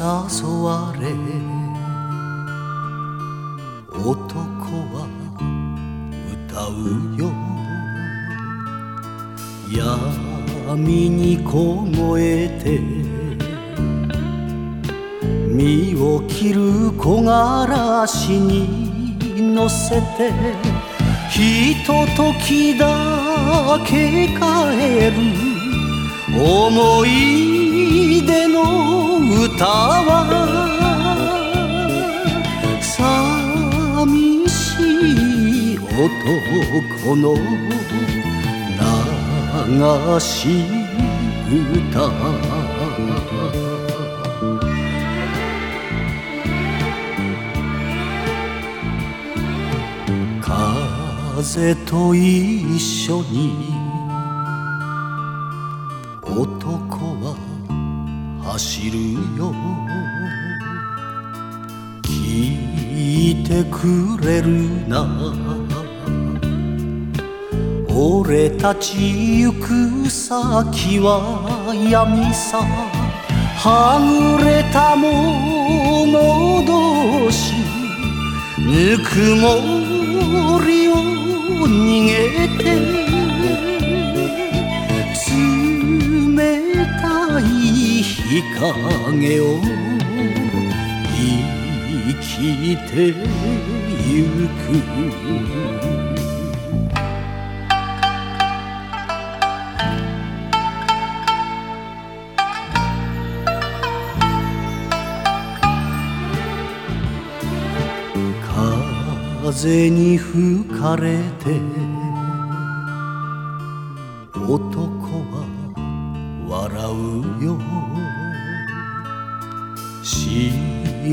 誘われ。男は歌うよ。闇に凍えて。身を切る木枯らしに乗せて。ひとときだけ帰る。思い出の歌は寂しい男の流し歌。風と一緒にくれるな俺たち行く先は闇さ。はぐれたもの同士ぬくもりを逃げて冷たい日陰を生きてゆく。風に吹かれて男は笑うよ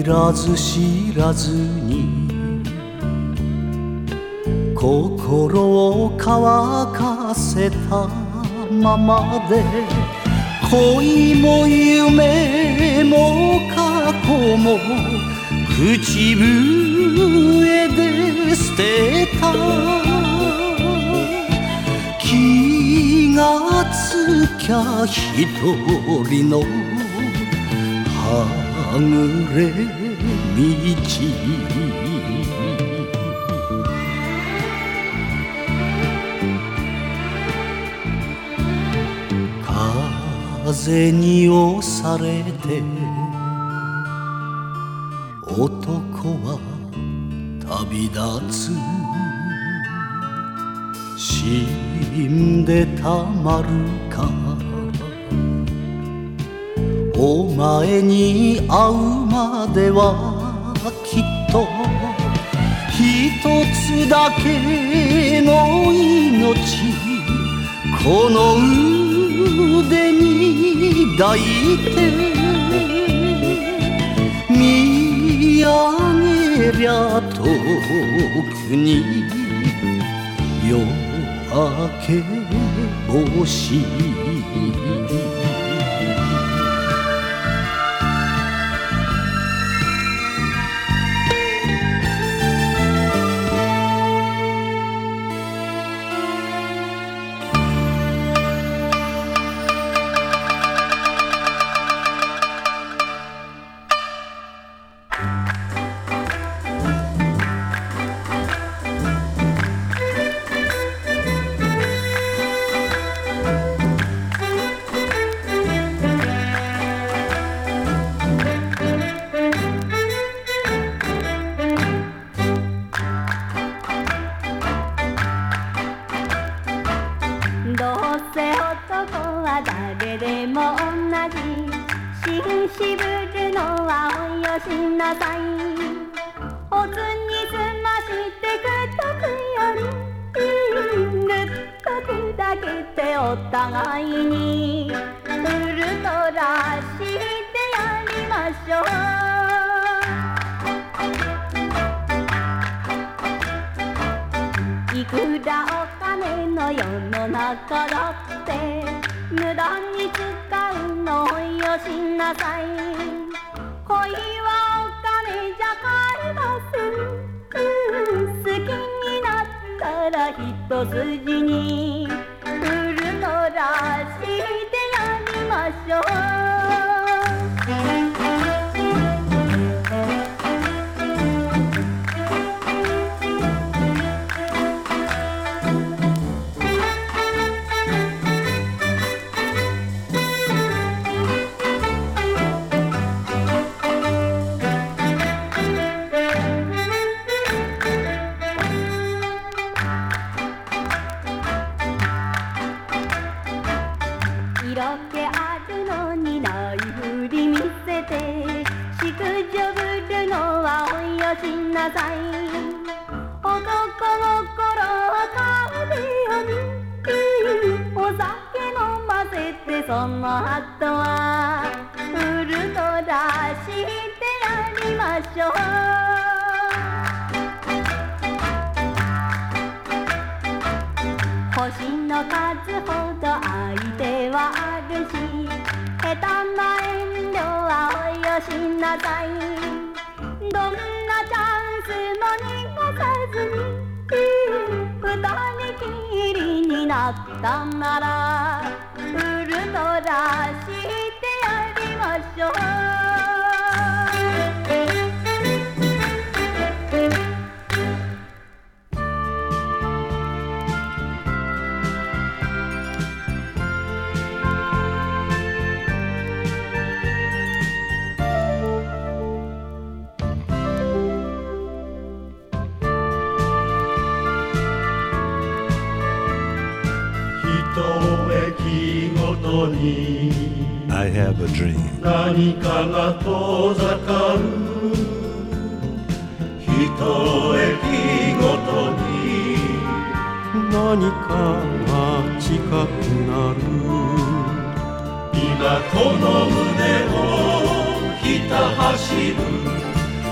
らず知らずに心を乾かせたままで恋も夢も過去も口笛で捨てた。気がつきゃ一人のはぐれ風に押されて男は旅立つ。死んでたまるか。お前に会うまではと。一つだけの命。この腕に抱いて。見上げりゃ遠くに夜明け星。一筋にウルトラしてやりましょう。に。I have a dream. 何かが遠ざかる。一駅ごとに。何かが近くなる。今この胸をひた走る。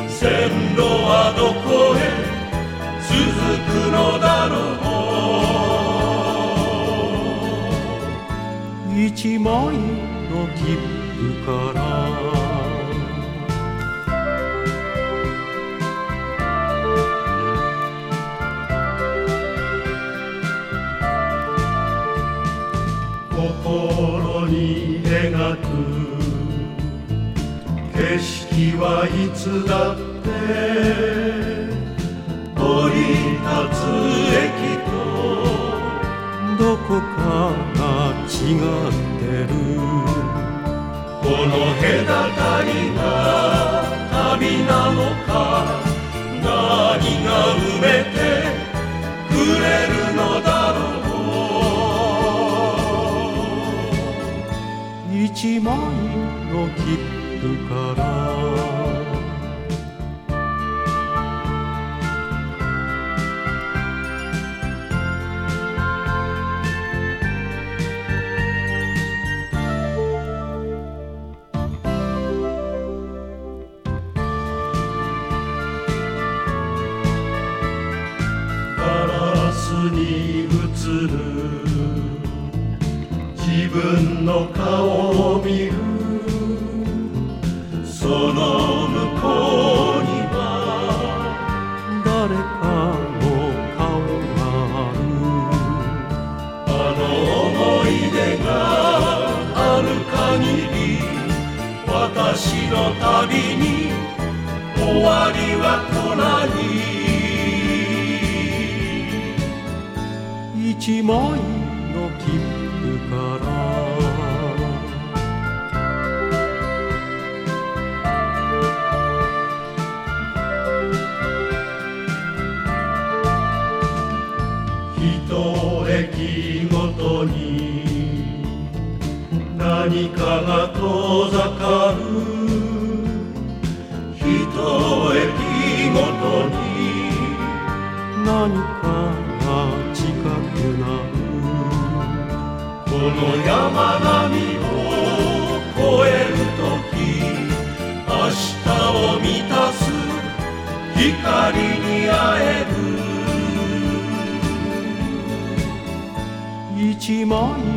線路はどこへ続くのだろう一枚の切符から。心に描く景色はいつだって降り立つ駅とどこか違ってる。この隔たりが旅なのか何が埋めてくれるのだろう。一枚の切符からに映る自分の顔を見る。その向こうには誰かの顔がある。あの思い出がある限り私の旅に終わりは来ない一枚の切符から。何かが遠ざかる。一駅ごとに何の山並みを越える時明日を満たす光に会える。一枚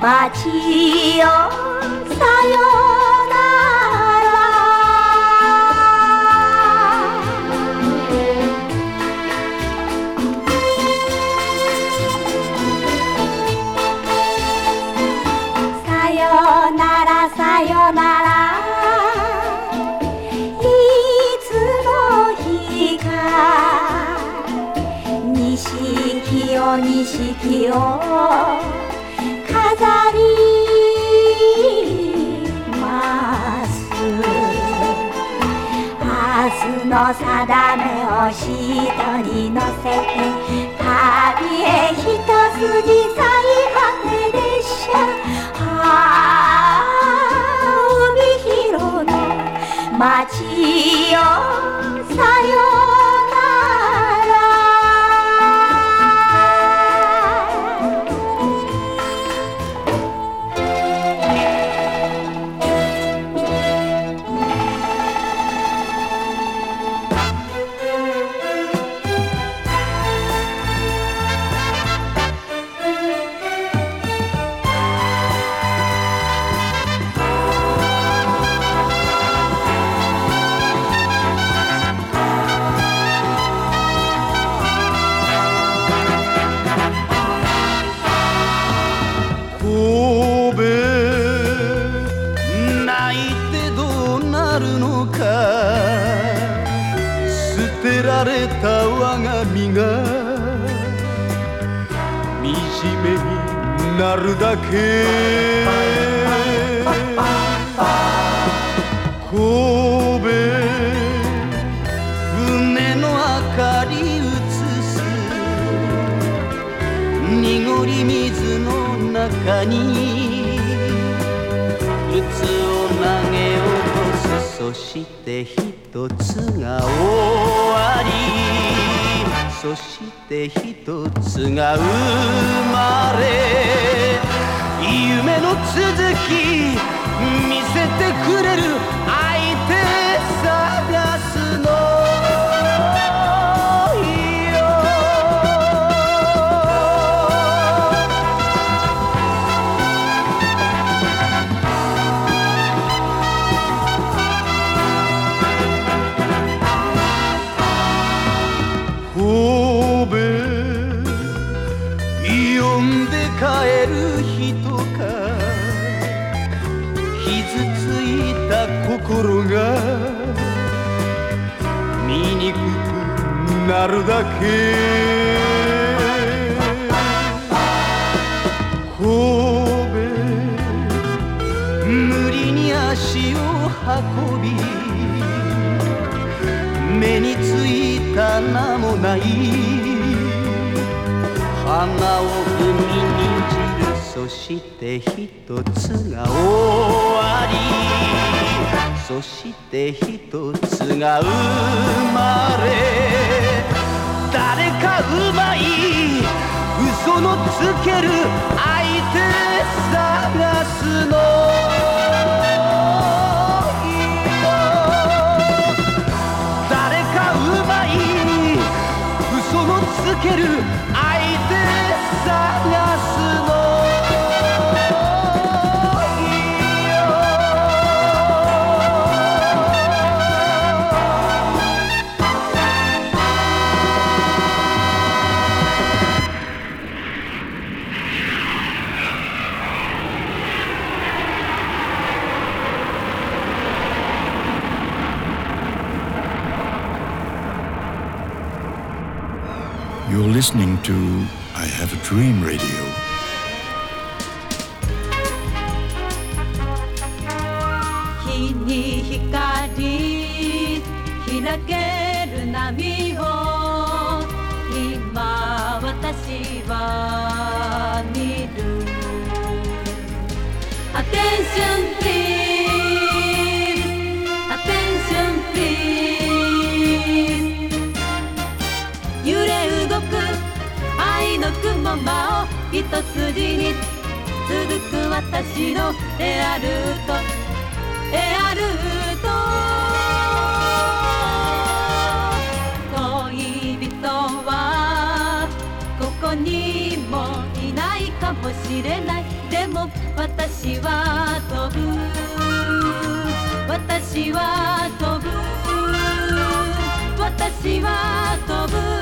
の街よさの定めを人に乗せて旅へ一筋最果て列車ああ帯広の街よさよめになるだけ。神戸船の明かり映す。濁り水の中に靴を投げ落とす。そして一つが終わり。そして一つが生まれ夢の続き見せてくれるくなるだけ神戸無理に足を運び目についた名もない花を海に散るそして一つが終わりそして一つが生まれ誰かうまい。嘘のつける相手探すの。To I Have a Dream Radio. 筋に続く私のエアルート。エアルート。恋人はここにもいないかもしれない。でも私は飛ぶ。私は飛ぶ。私は飛ぶ。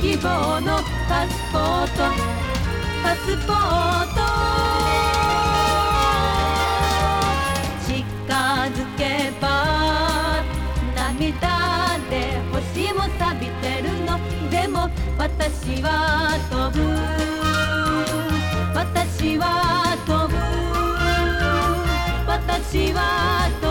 希望のパスポート。パスポート。近づけば涙で星も錆びてるの。でも私は飛ぶ。私は飛ぶ。私は飛ぶ。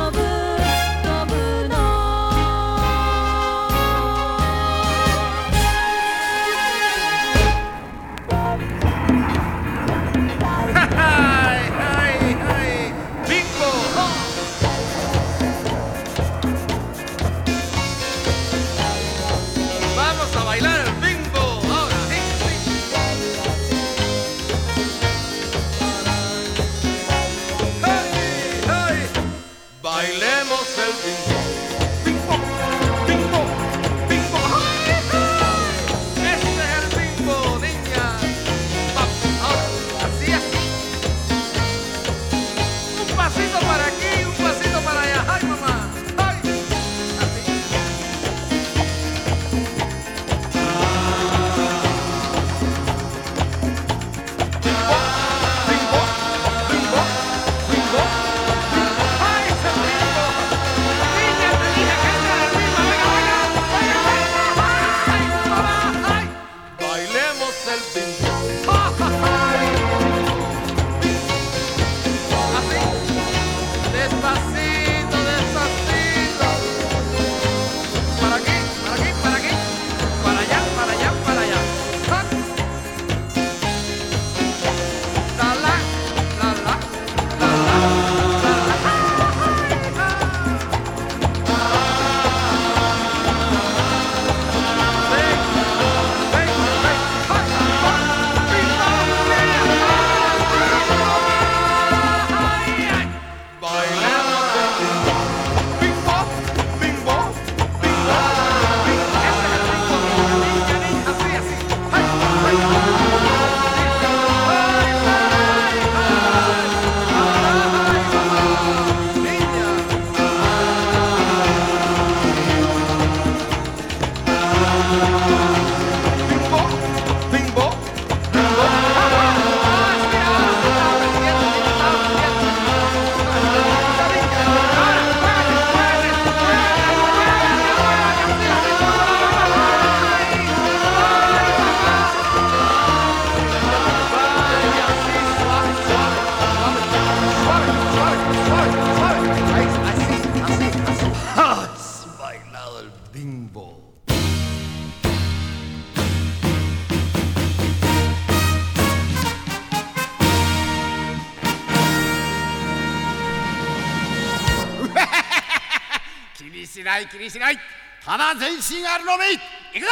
しない気にしない。ただ全身あるのみ。いくぞ！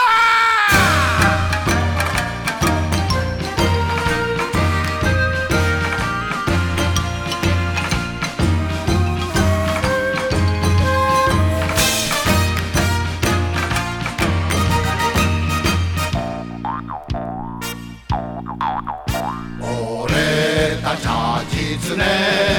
俺たちは狐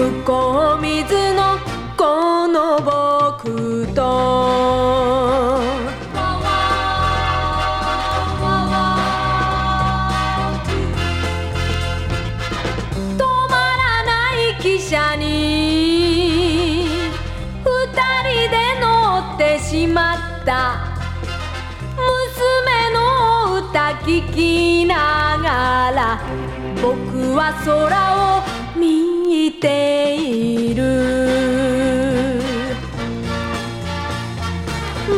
向こう水のこの僕と」「まらないきしゃにふたりでのってしまった」聞きながら僕は空をている。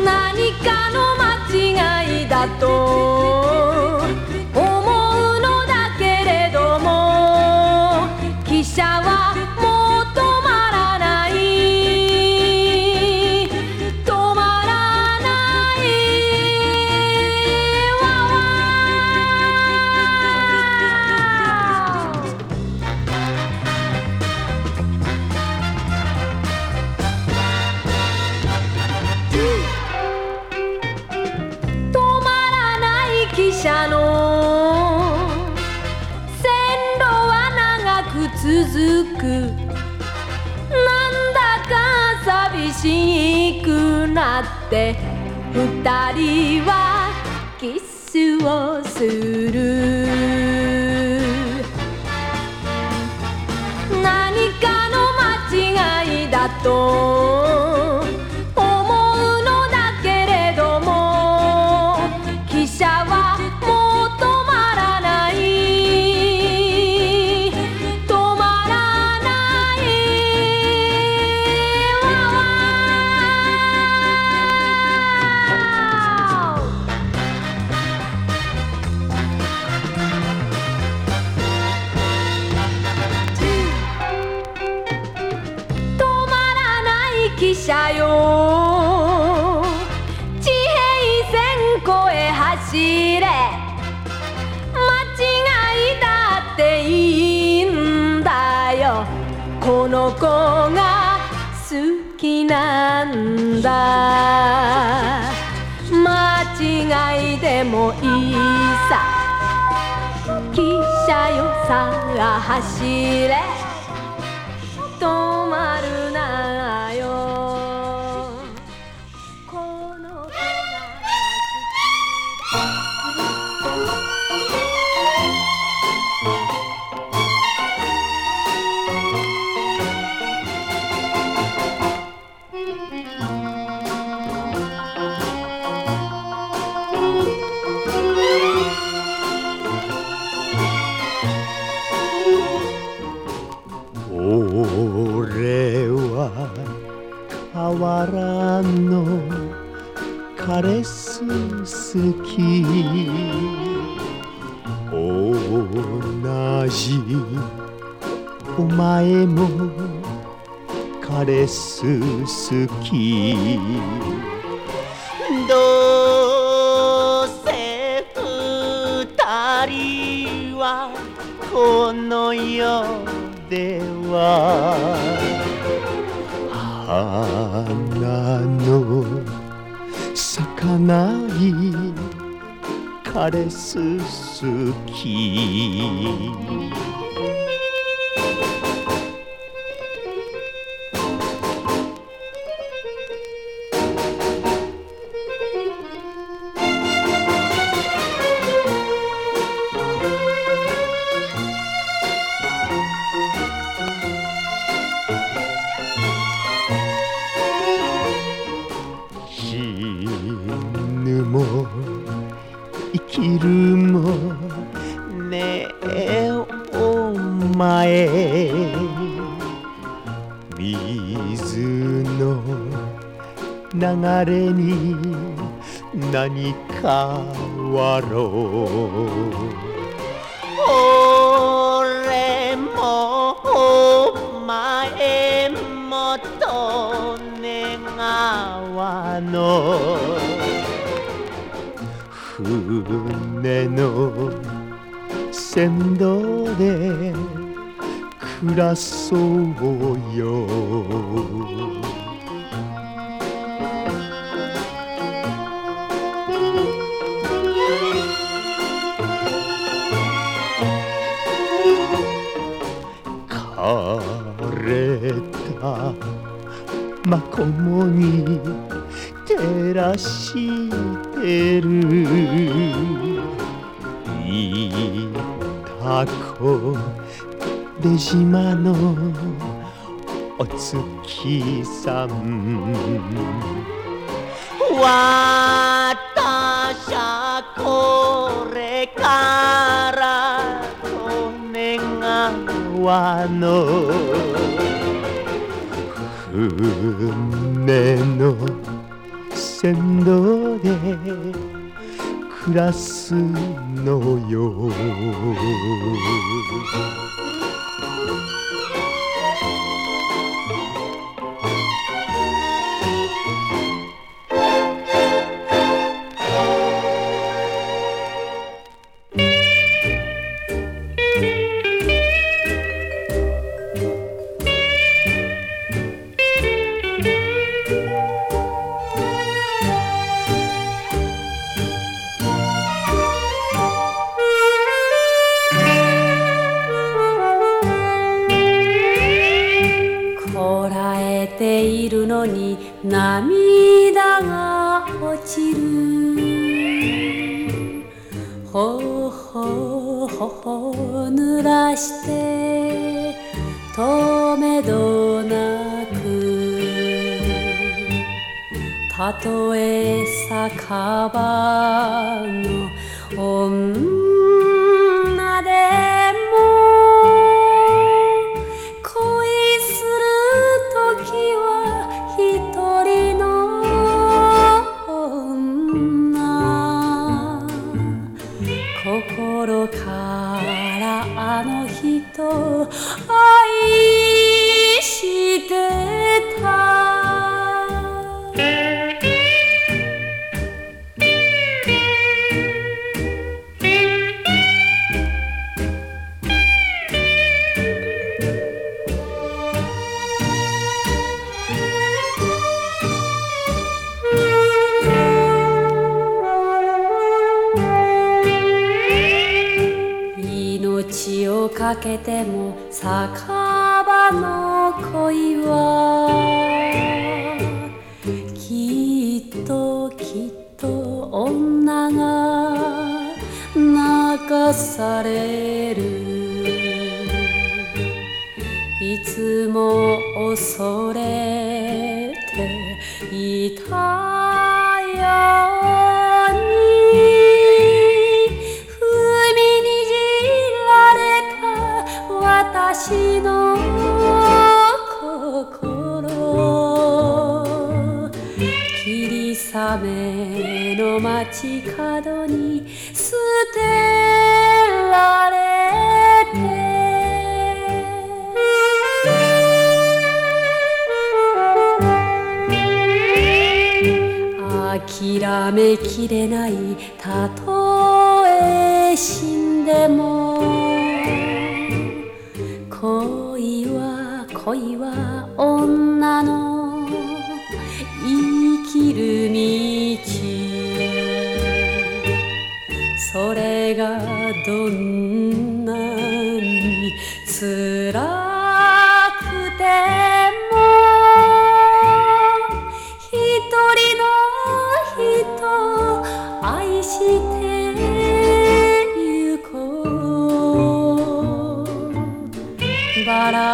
何かの間違いだと二人はキスをする。花の咲かない枯れすすき船の船頭で暮らそうよ。お月さん。わたしゃこれから利が川の船の船頭で暮らすのよ。けても酒場の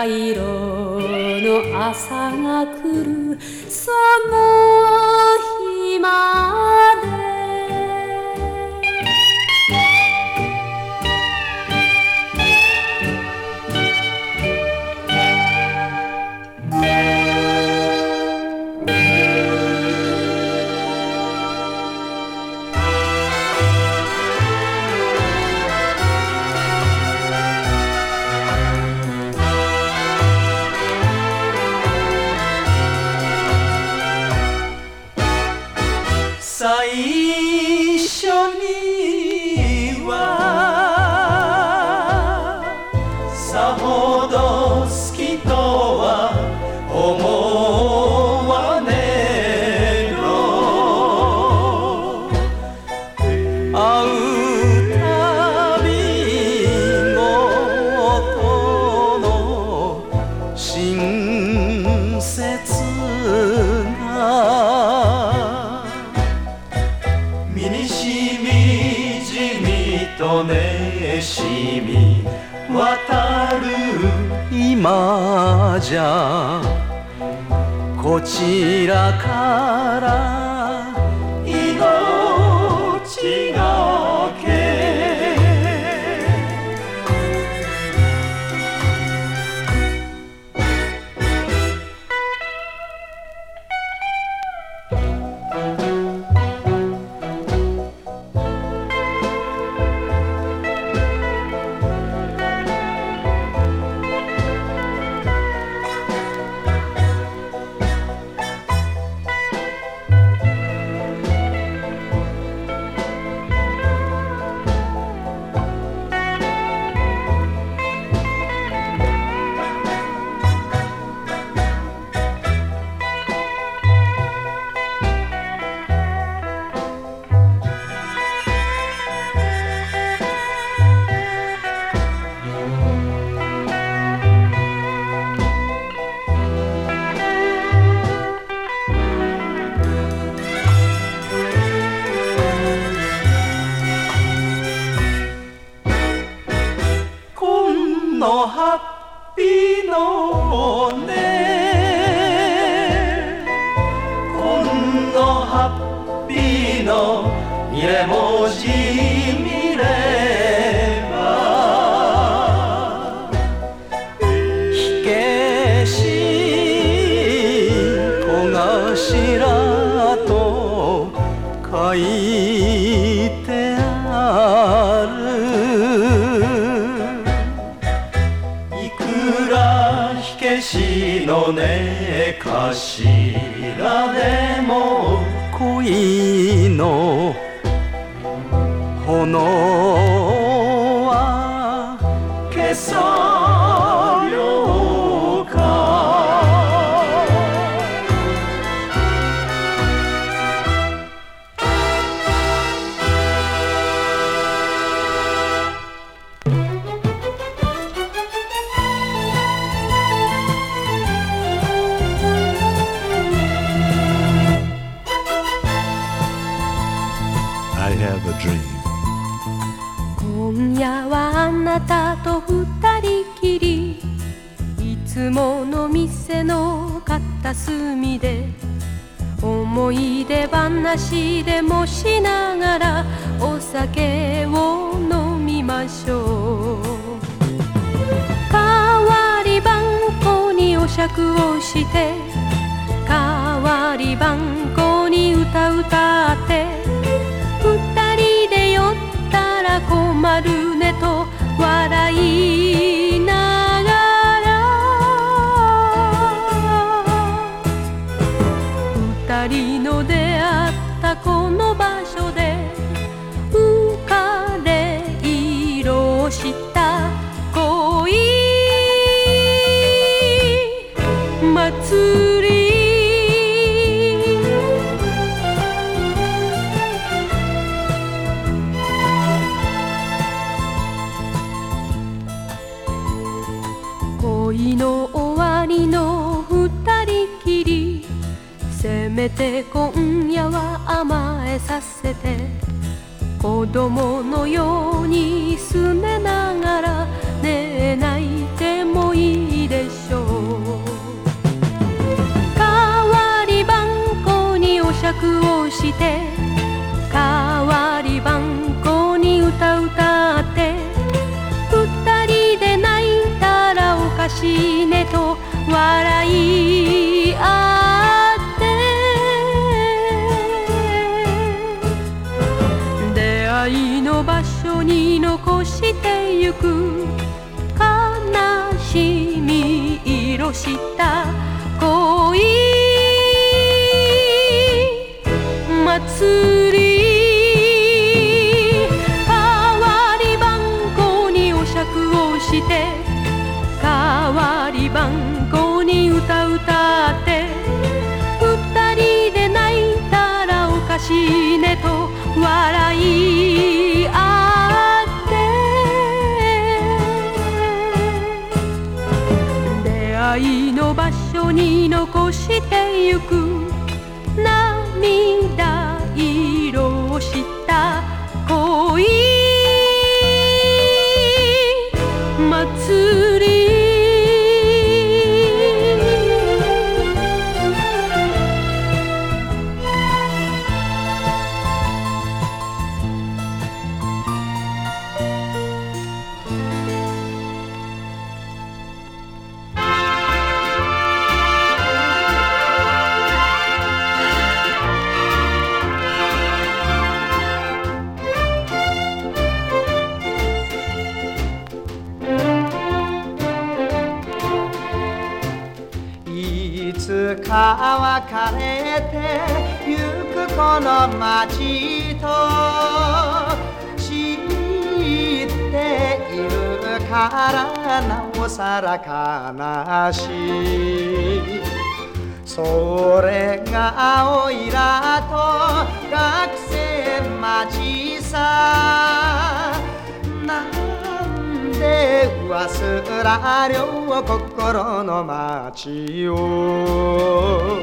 色の朝が来る。そのこちらか song. 霞で思い出話でもしながらお酒を飲みましょう。代わりばんこにお酌をして代わりばんこに歌歌って二人で酔ったら困るねと笑いりの出会っ今夜は甘えさせて子供のようにゆく悲しみ色した恋。祭りてゆくか別れてゆくこの街と知っているからなおさら悲しい。それがおいらと学生町さ。なんで忘らりょう心の街を。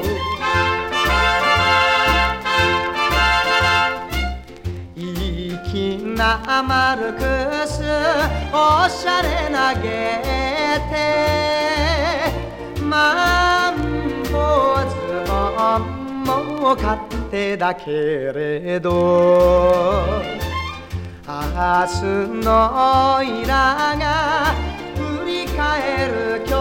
粋なマルクスおしゃれなゲテマンボズボンも勝手だけれど。明日のいらが振り返る今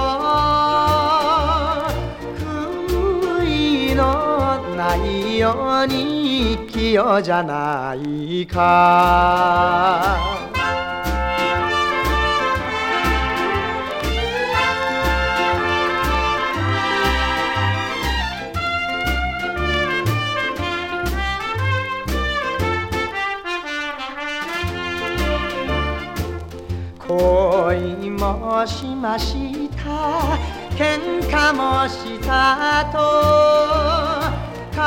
日。悔いのないように器用じゃないか。恋もしました喧嘩もしたと数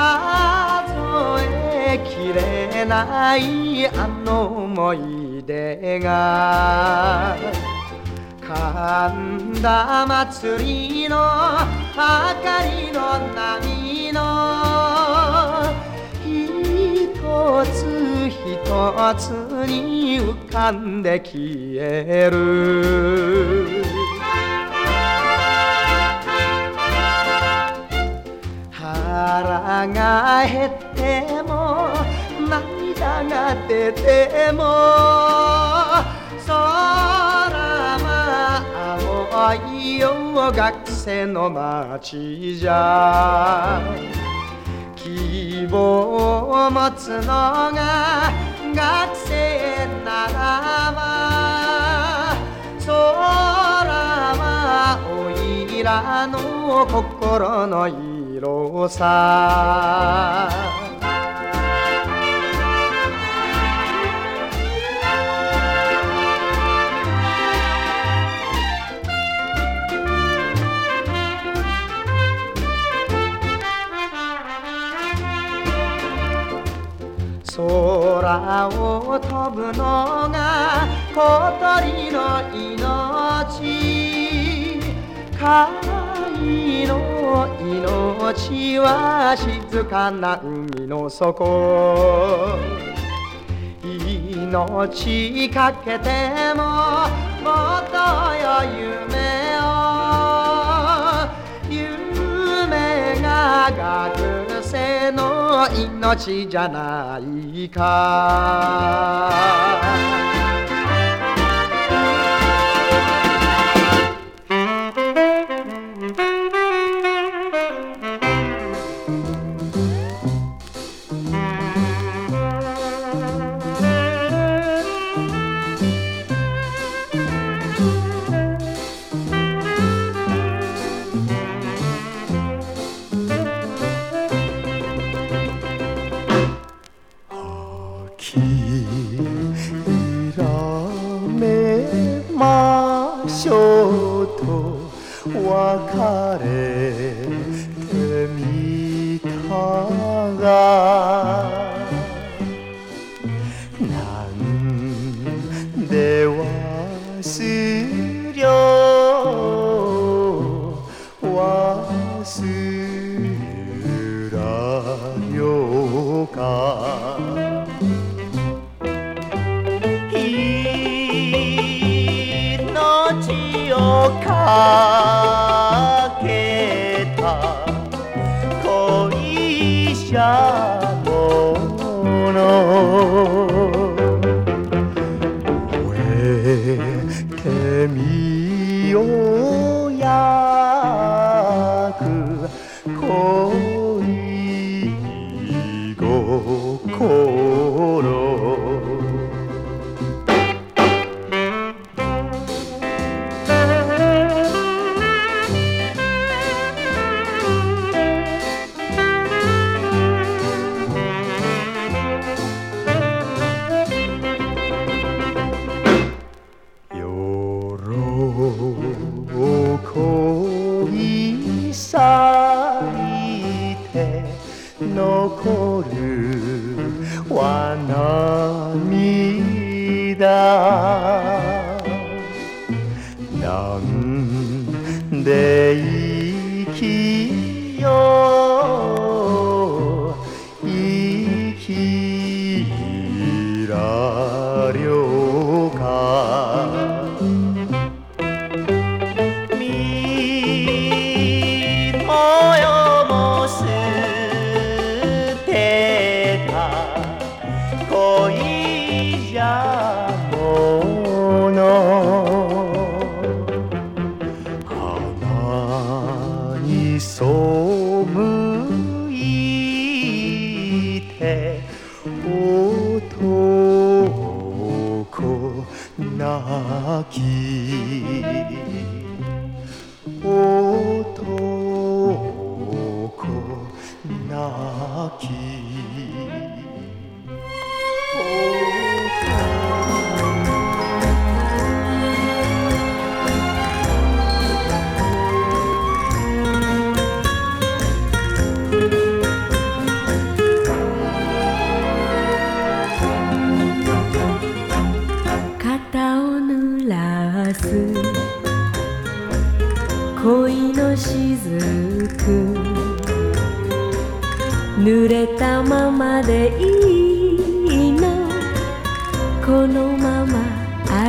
えきれないあの思い出が神田祭りの明かりの波の一つひとつに浮かんで消える。腹が減っても涙が出ても空は青いよ学生の街じゃ。希望を持つのが学生ならば空はおいらの心の色さ。空を飛ぶのが小鳥の命貝の命は静かな海の底。命かけてももっとよ夢を。夢が学生の命じゃないか。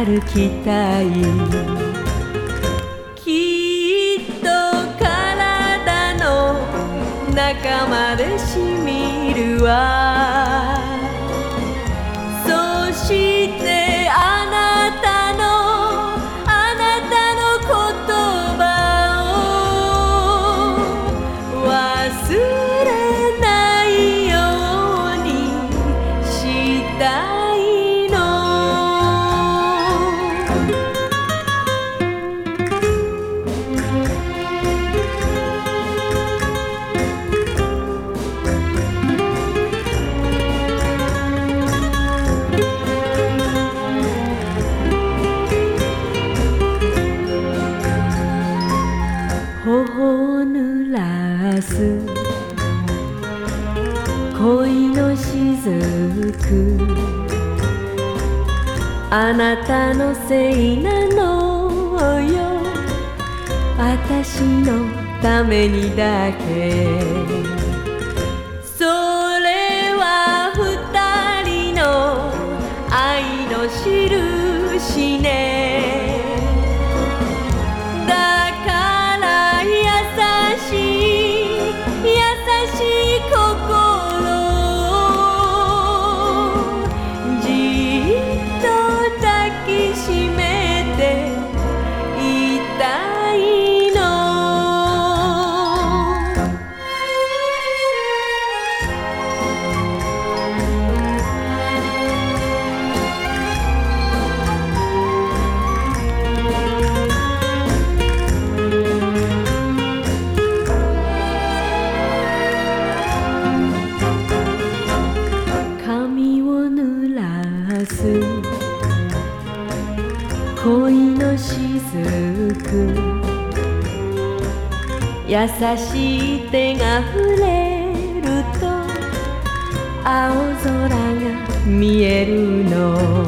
歩きたい」「きっと体の中までしみるわ」あなたのせいなのよ。私のためにだけ。しい手が触れると青空が見えるの」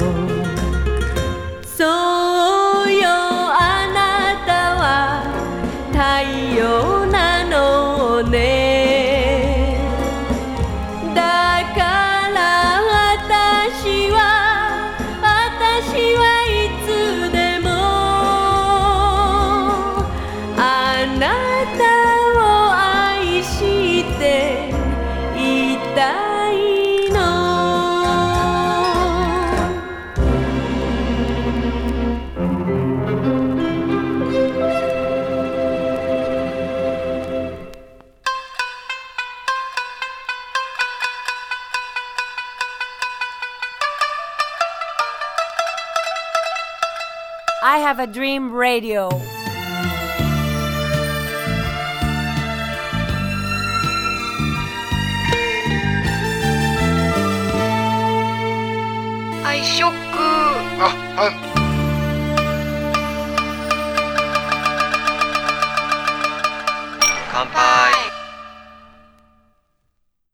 Radio.